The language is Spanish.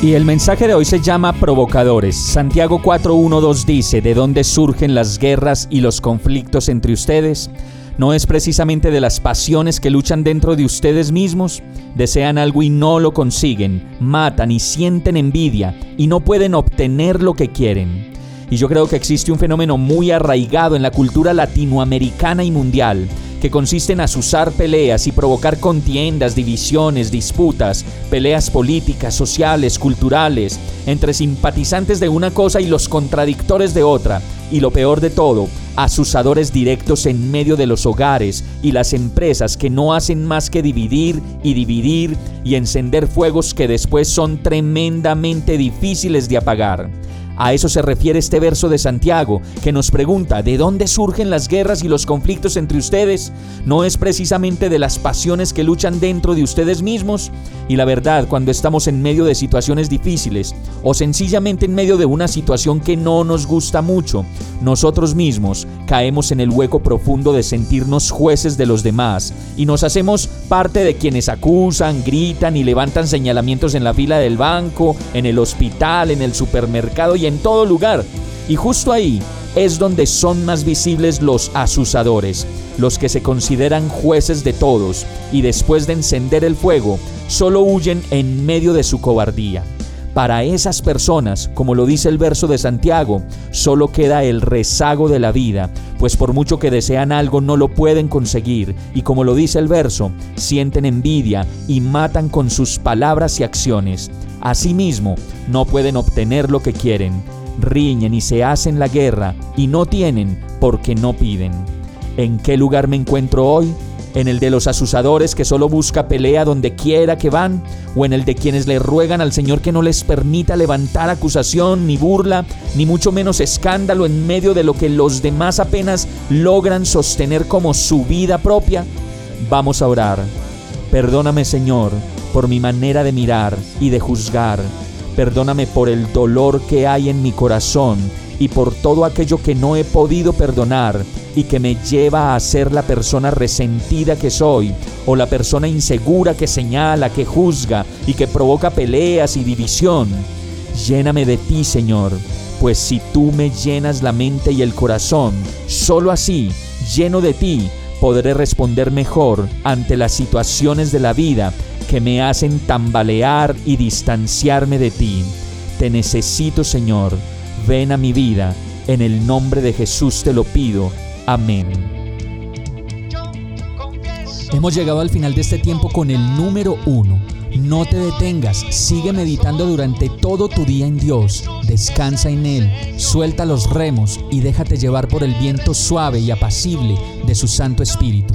Y el mensaje de hoy se llama Provocadores. Santiago 4.1.2 dice, ¿de dónde surgen las guerras y los conflictos entre ustedes? ¿No es precisamente de las pasiones que luchan dentro de ustedes mismos? Desean algo y no lo consiguen, matan y sienten envidia y no pueden obtener lo que quieren. Y yo creo que existe un fenómeno muy arraigado en la cultura latinoamericana y mundial, que consiste en asusar peleas y provocar contiendas, divisiones, disputas, peleas políticas, sociales, culturales, entre simpatizantes de una cosa y los contradictores de otra, y lo peor de todo, asusadores directos en medio de los hogares y las empresas que no hacen más que dividir y dividir y encender fuegos que después son tremendamente difíciles de apagar. A eso se refiere este verso de Santiago, que nos pregunta, ¿de dónde surgen las guerras y los conflictos entre ustedes? ¿No es precisamente de las pasiones que luchan dentro de ustedes mismos? Y la verdad, cuando estamos en medio de situaciones difíciles o sencillamente en medio de una situación que no nos gusta mucho, nosotros mismos caemos en el hueco profundo de sentirnos jueces de los demás y nos hacemos parte de quienes acusan, gritan y levantan señalamientos en la fila del banco, en el hospital, en el supermercado y en todo lugar. Y justo ahí es donde son más visibles los asusadores, los que se consideran jueces de todos y después de encender el fuego, solo huyen en medio de su cobardía. Para esas personas, como lo dice el verso de Santiago, solo queda el rezago de la vida, pues por mucho que desean algo no lo pueden conseguir, y como lo dice el verso, sienten envidia y matan con sus palabras y acciones. Asimismo, no pueden obtener lo que quieren, riñen y se hacen la guerra, y no tienen porque no piden. ¿En qué lugar me encuentro hoy? ¿En el de los asusadores que solo busca pelea donde quiera que van? ¿O en el de quienes le ruegan al Señor que no les permita levantar acusación, ni burla, ni mucho menos escándalo en medio de lo que los demás apenas logran sostener como su vida propia? Vamos a orar. Perdóname Señor por mi manera de mirar y de juzgar. Perdóname por el dolor que hay en mi corazón y por todo aquello que no he podido perdonar y que me lleva a ser la persona resentida que soy o la persona insegura que señala, que juzga y que provoca peleas y división. Lléname de ti, Señor, pues si tú me llenas la mente y el corazón, solo así, lleno de ti, podré responder mejor ante las situaciones de la vida que me hacen tambalear y distanciarme de ti. Te necesito, Señor. Ven a mi vida. En el nombre de Jesús te lo pido. Amén. Hemos llegado al final de este tiempo con el número uno. No te detengas, sigue meditando durante todo tu día en Dios, descansa en Él, suelta los remos y déjate llevar por el viento suave y apacible de su Santo Espíritu.